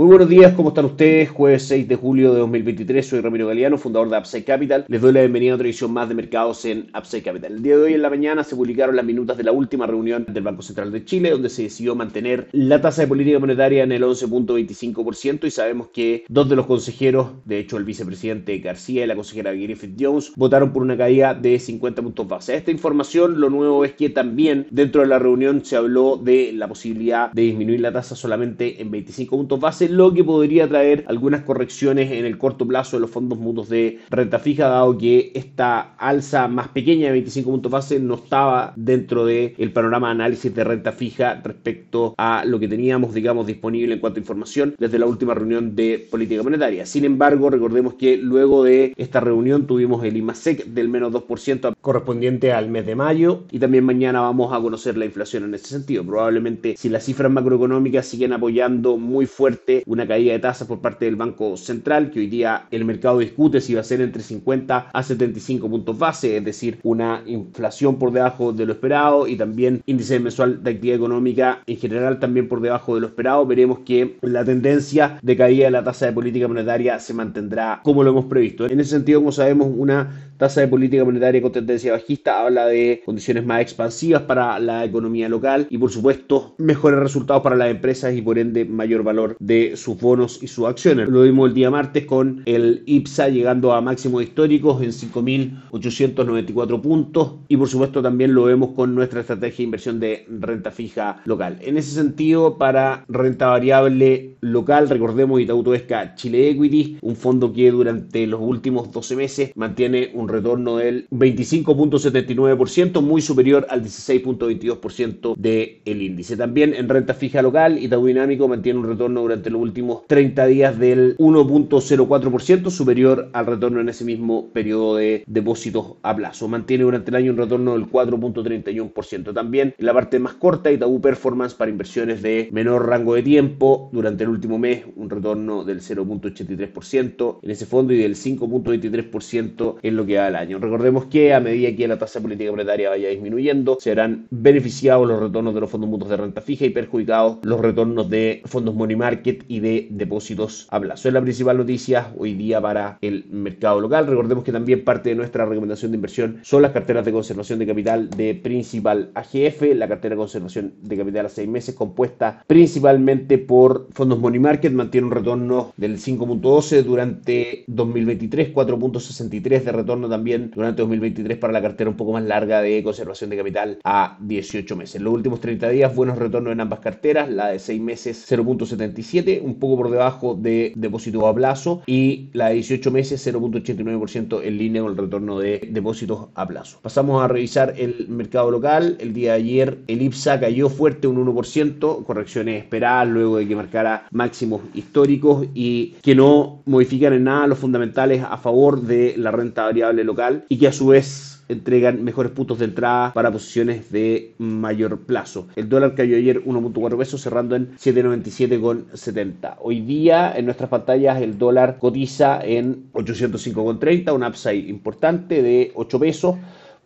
Muy buenos días, ¿cómo están ustedes? Jueves 6 de julio de 2023, soy Ramiro Galeano, fundador de Upside Capital. Les doy la bienvenida a otra edición más de mercados en Upside Capital. El día de hoy en la mañana se publicaron las minutas de la última reunión del Banco Central de Chile, donde se decidió mantener la tasa de política monetaria en el 11.25% y sabemos que dos de los consejeros, de hecho el vicepresidente García y la consejera Griffith Jones, votaron por una caída de 50 puntos base. Esta información, lo nuevo es que también dentro de la reunión se habló de la posibilidad de disminuir la tasa solamente en 25 puntos base lo que podría traer algunas correcciones en el corto plazo de los fondos mutuos de renta fija, dado que esta alza más pequeña de 25 puntos base no estaba dentro del el panorama de análisis de renta fija respecto a lo que teníamos, digamos, disponible en cuanto a información desde la última reunión de política monetaria. Sin embargo, recordemos que luego de esta reunión tuvimos el IMASEC del menos 2% correspondiente al mes de mayo y también mañana vamos a conocer la inflación en ese sentido. Probablemente si las cifras macroeconómicas siguen apoyando muy fuerte una caída de tasas por parte del Banco Central, que hoy día el mercado discute si va a ser entre 50 a 75 puntos base, es decir, una inflación por debajo de lo esperado y también índice mensual de actividad económica en general también por debajo de lo esperado. Veremos que la tendencia de caída de la tasa de política monetaria se mantendrá como lo hemos previsto. En ese sentido, como sabemos, una tasa de política monetaria con tendencia bajista habla de condiciones más expansivas para la economía local y por supuesto mejores resultados para las empresas y por ende mayor valor de sus bonos y sus acciones. Lo vimos el día martes con el IPSA llegando a máximos históricos en 5.894 puntos y por supuesto también lo vemos con nuestra estrategia de inversión de renta fija local. En ese sentido, para renta variable local, recordemos Itaú Toesca Chile Equity, un fondo que durante los últimos 12 meses mantiene un retorno del 25.79%, muy superior al 16.22% del índice. También en renta fija local, Itaú Dinámico mantiene un retorno durante los últimos 30 días del 1.04%, superior al retorno en ese mismo periodo de depósitos a plazo. Mantiene durante el año un retorno del 4.31%. También en la parte más corta, Itaú Performance para inversiones de menor rango de tiempo, durante el último mes un retorno del 0.83% en ese fondo y del 5.23% en lo que al año. Recordemos que a medida que la tasa política monetaria vaya disminuyendo, serán beneficiados los retornos de los fondos mutuos de renta fija y perjudicados los retornos de fondos money market y de depósitos a plazo. Es la principal noticia hoy día para el mercado local. Recordemos que también parte de nuestra recomendación de inversión son las carteras de conservación de capital de Principal AGF, la cartera de conservación de capital a seis meses compuesta principalmente por fondos money market, mantiene un retorno del 5.12 durante 2023, 4.63 de retorno también durante 2023 para la cartera un poco más larga de conservación de capital a 18 meses. En los últimos 30 días, buenos retornos en ambas carteras, la de 6 meses 0.77, un poco por debajo de depósito a plazo y la de 18 meses 0.89% en línea con el retorno de depósitos a plazo. Pasamos a revisar el mercado local. El día de ayer el IPSA cayó fuerte un 1%, correcciones esperadas luego de que marcara máximos históricos y que no modifican en nada los fundamentales a favor de la renta variable local y que a su vez entregan mejores puntos de entrada para posiciones de mayor plazo. El dólar cayó ayer 1.4 pesos cerrando en 7.97,70. Hoy día en nuestras pantallas el dólar cotiza en 805,30, un upside importante de 8 pesos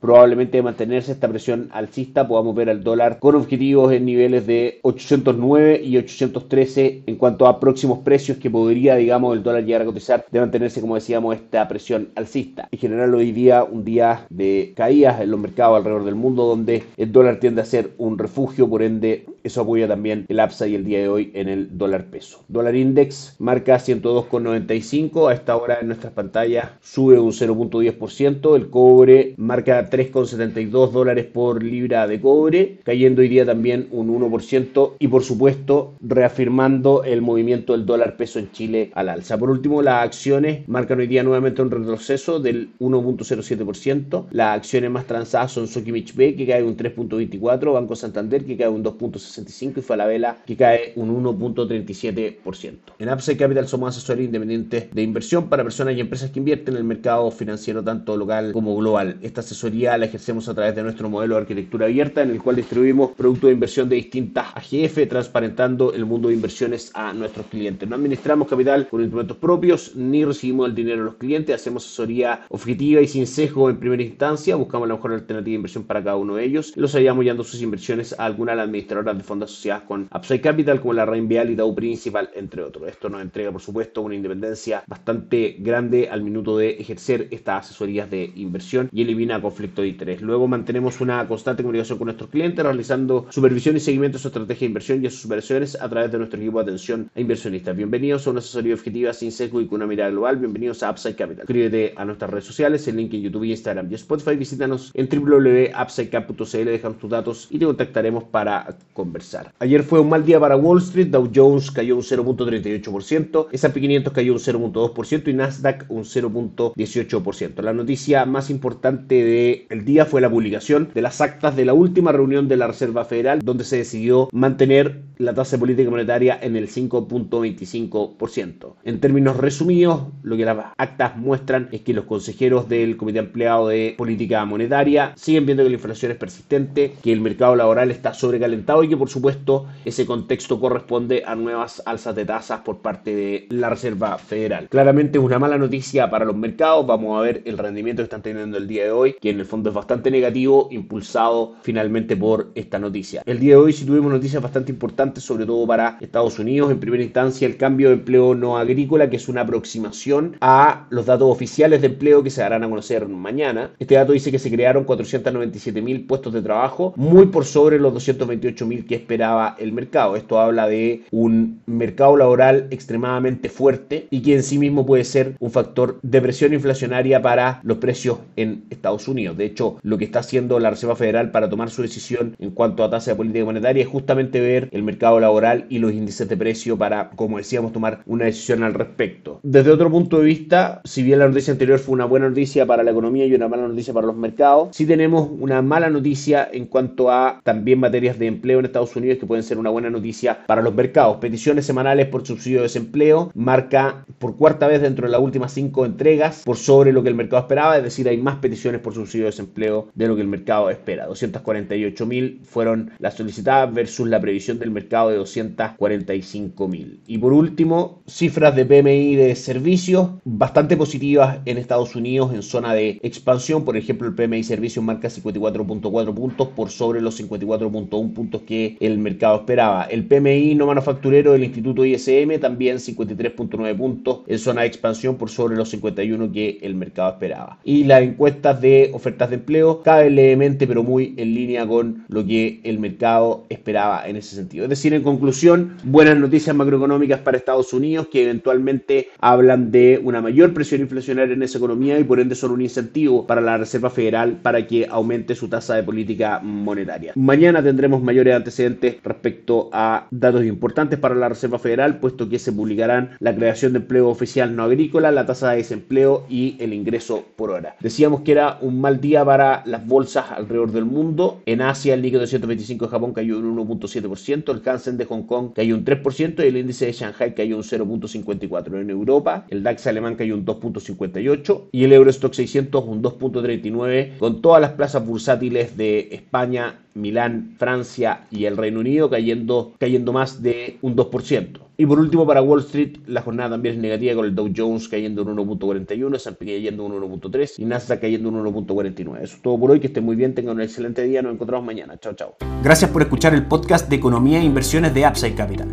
probablemente mantenerse esta presión alcista podamos ver al dólar con objetivos en niveles de 809 y 813 en cuanto a próximos precios que podría, digamos, el dólar llegar a cotizar de mantenerse, como decíamos, esta presión alcista. En general hoy día un día de caídas en los mercados alrededor del mundo donde el dólar tiende a ser un refugio, por ende eso apoya también el y el día de hoy en el dólar peso. Dólar index marca 102,95, a esta hora en nuestras pantallas sube un 0.10%, el cobre marca 3,72 dólares por libra de cobre, cayendo hoy día también un 1% y por supuesto reafirmando el movimiento del dólar peso en Chile al alza. Por último, las acciones marcan hoy día nuevamente un retroceso del 1.07%. Las acciones más transadas son Sokimich B que cae un 3.24, Banco Santander que cae un 2.60 1.65 y Falabella que cae un 1.37%. En Upside Capital somos asesores independientes de inversión para personas y empresas que invierten en el mercado financiero tanto local como global. Esta asesoría la ejercemos a través de nuestro modelo de arquitectura abierta en el cual distribuimos productos de inversión de distintas AGF, transparentando el mundo de inversiones a nuestros clientes. No administramos capital con instrumentos propios ni recibimos el dinero de los clientes, hacemos asesoría objetiva y sin sesgo en primera instancia, buscamos la mejor alternativa de inversión para cada uno de ellos los ayudamos guiando sus inversiones a algunas de las administradoras de fondos asociadas con Upside Capital como la Reinvial y Dow Principal, entre otros. Esto nos entrega, por supuesto, una independencia bastante grande al minuto de ejercer estas asesorías de inversión y elimina conflicto de interés. Luego mantenemos una constante comunicación con nuestros clientes, realizando supervisión y seguimiento de su estrategia de inversión y a sus operaciones a través de nuestro equipo de atención a inversionistas. Bienvenidos a una asesoría objetiva sin sesgo y con una mirada global. Bienvenidos a Upside Capital. Suscríbete a nuestras redes sociales, el link en YouTube, Instagram y Spotify. Visítanos en www.upsidecap.cl, dejamos tus datos y te contactaremos para conversar. Ayer fue un mal día para Wall Street. Dow Jones cayó un 0.38%, S&P 500 cayó un 0.2% y Nasdaq un 0.18%. La noticia más importante del día fue la publicación de las actas de la última reunión de la Reserva Federal, donde se decidió mantener la tasa de política monetaria en el 5.25%. En términos resumidos, lo que las actas muestran es que los consejeros del Comité Empleado de Política Monetaria siguen viendo que la inflación es persistente, que el mercado laboral está sobrecalentado y que por supuesto ese contexto corresponde a nuevas alzas de tasas por parte de la Reserva Federal. Claramente es una mala noticia para los mercados, vamos a ver el rendimiento que están teniendo el día de hoy, que en el fondo es bastante negativo, impulsado finalmente por esta noticia. El día de hoy sí tuvimos noticias bastante importantes, sobre todo para Estados Unidos. En primera instancia, el cambio de empleo no agrícola, que es una aproximación a los datos oficiales de empleo que se darán a conocer mañana. Este dato dice que se crearon 497 mil puestos de trabajo, muy por sobre los 228 mil que esperaba el mercado. Esto habla de un mercado laboral extremadamente fuerte y que en sí mismo puede ser un factor de presión inflacionaria para los precios en Estados Unidos. De hecho, lo que está haciendo la Reserva Federal para tomar su decisión en cuanto a tasa de política monetaria es justamente ver el mercado laboral y los índices de precio para, como decíamos, tomar una decisión al respecto. Desde otro punto de vista, si bien la noticia anterior fue una buena noticia para la economía y una mala noticia para los mercados, sí tenemos una mala noticia en cuanto a también materias de empleo en Estados Unidos que pueden ser una buena noticia para los mercados. Peticiones semanales por subsidio de desempleo marca por cuarta vez dentro de las últimas cinco entregas por sobre lo que el mercado esperaba, es decir, hay más peticiones por subsidio de desempleo de lo que el mercado espera. 248 mil fueron las solicitadas versus la previsión del mercado de 245 mil. Y por último, cifras de PMI de servicios bastante positivas en Estados Unidos en zona de expansión. Por ejemplo, el PMI servicios marca 54.4 puntos por sobre los 54.1 puntos que el mercado esperaba. El PMI no manufacturero del Instituto ISM también 53.9 puntos en zona de expansión por sobre los 51 que el mercado esperaba. Y las encuestas de ofertas de empleo caen levemente pero muy en línea con lo que el mercado esperaba en ese sentido. Es decir, en conclusión, buenas noticias macroeconómicas para Estados Unidos que eventualmente hablan de una mayor presión inflacionaria en esa economía y por ende son un incentivo para la Reserva Federal para que aumente su tasa de política monetaria. Mañana tendremos mayores antecedentes respecto a datos importantes para la Reserva Federal, puesto que se publicarán la creación de empleo oficial no agrícola, la tasa de desempleo y el ingreso por hora. Decíamos que era un mal día para las bolsas alrededor del mundo. En Asia, el de 125 de Japón cayó un 1.7%, el Hansen de Hong Kong cayó un 3% y el índice de Shanghai cayó un 0.54%. En Europa, el DAX alemán cayó un 2.58% y el Eurostock 600 un 2.39%, con todas las plazas bursátiles de España, Milán, Francia y el Reino Unido cayendo, cayendo más de un 2%. Y por último, para Wall Street, la jornada también es negativa con el Dow Jones cayendo un 1.41, S&P cayendo un 1.3 y Nasdaq cayendo un 1.49. Eso es todo por hoy, que estén muy bien, tengan un excelente día, nos encontramos mañana. Chao, chao. Gracias por escuchar el podcast de Economía e Inversiones de Upside Capital.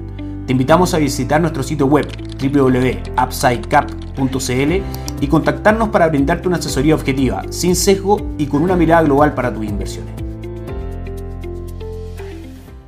Te invitamos a visitar nuestro sitio web www.upsidecap.cl y contactarnos para brindarte una asesoría objetiva, sin sesgo y con una mirada global para tus inversiones.